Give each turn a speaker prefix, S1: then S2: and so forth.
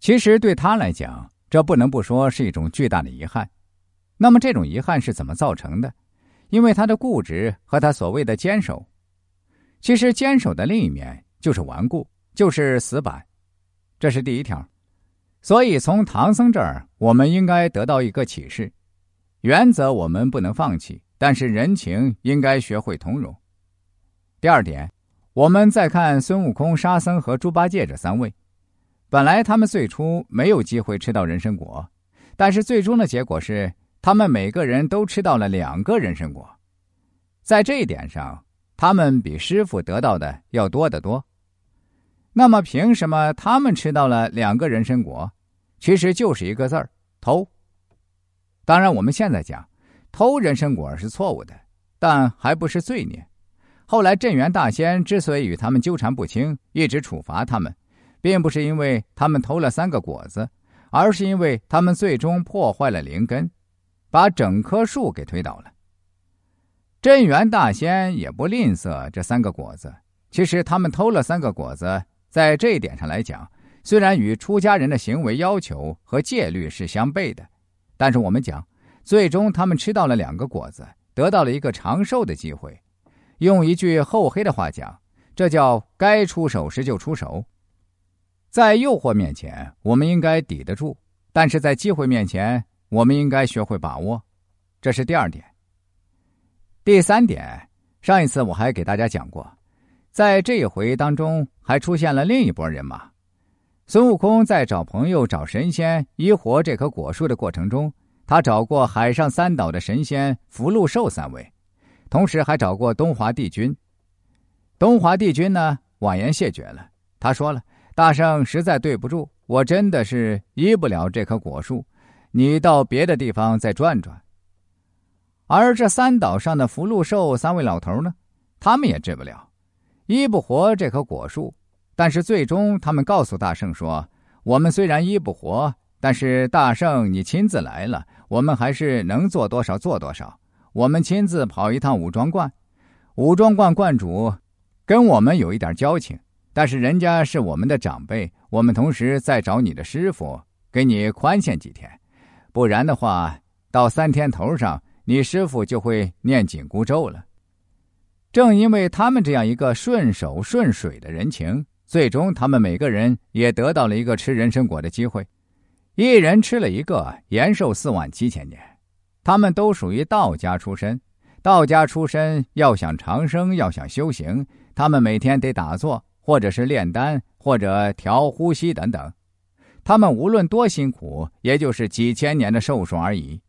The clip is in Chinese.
S1: 其实对他来讲，这不能不说是一种巨大的遗憾。那么这种遗憾是怎么造成的？因为他的固执和他所谓的坚守。其实坚守的另一面就是顽固，就是死板。这是第一条。所以从唐僧这儿，我们应该得到一个启示：原则我们不能放弃，但是人情应该学会通融。第二点，我们再看孙悟空、沙僧和猪八戒这三位，本来他们最初没有机会吃到人参果，但是最终的结果是，他们每个人都吃到了两个人参果。在这一点上，他们比师傅得到的要多得多。那么，凭什么他们吃到了两个人参果？其实就是一个字儿——偷。当然，我们现在讲偷人参果是错误的，但还不是罪孽。后来镇元大仙之所以与他们纠缠不清，一直处罚他们，并不是因为他们偷了三个果子，而是因为他们最终破坏了灵根，把整棵树给推倒了。镇元大仙也不吝啬这三个果子，其实他们偷了三个果子。在这一点上来讲，虽然与出家人的行为要求和戒律是相悖的，但是我们讲，最终他们吃到了两个果子，得到了一个长寿的机会。用一句厚黑的话讲，这叫该出手时就出手。在诱惑面前，我们应该抵得住；但是在机会面前，我们应该学会把握。这是第二点。第三点，上一次我还给大家讲过。在这一回当中，还出现了另一拨人马。孙悟空在找朋友、找神仙医活这棵果树的过程中，他找过海上三岛的神仙福禄寿三位，同时还找过东华帝君。东华帝君呢，婉言谢绝了。他说了：“大圣实在对不住，我真的是医不了这棵果树，你到别的地方再转转。”而这三岛上的福禄寿三位老头呢，他们也治不了。医不活这棵果树，但是最终他们告诉大圣说：“我们虽然医不活，但是大圣你亲自来了，我们还是能做多少做多少。我们亲自跑一趟武庄观，武庄观观主跟我们有一点交情，但是人家是我们的长辈，我们同时再找你的师傅给你宽限几天，不然的话，到三天头上，你师傅就会念紧箍咒了。”正因为他们这样一个顺手顺水的人情，最终他们每个人也得到了一个吃人参果的机会，一人吃了一个，延寿四万七千年。他们都属于道家出身，道家出身要想长生，要想修行，他们每天得打坐，或者是炼丹，或者调呼吸等等。他们无论多辛苦，也就是几千年的寿数而已。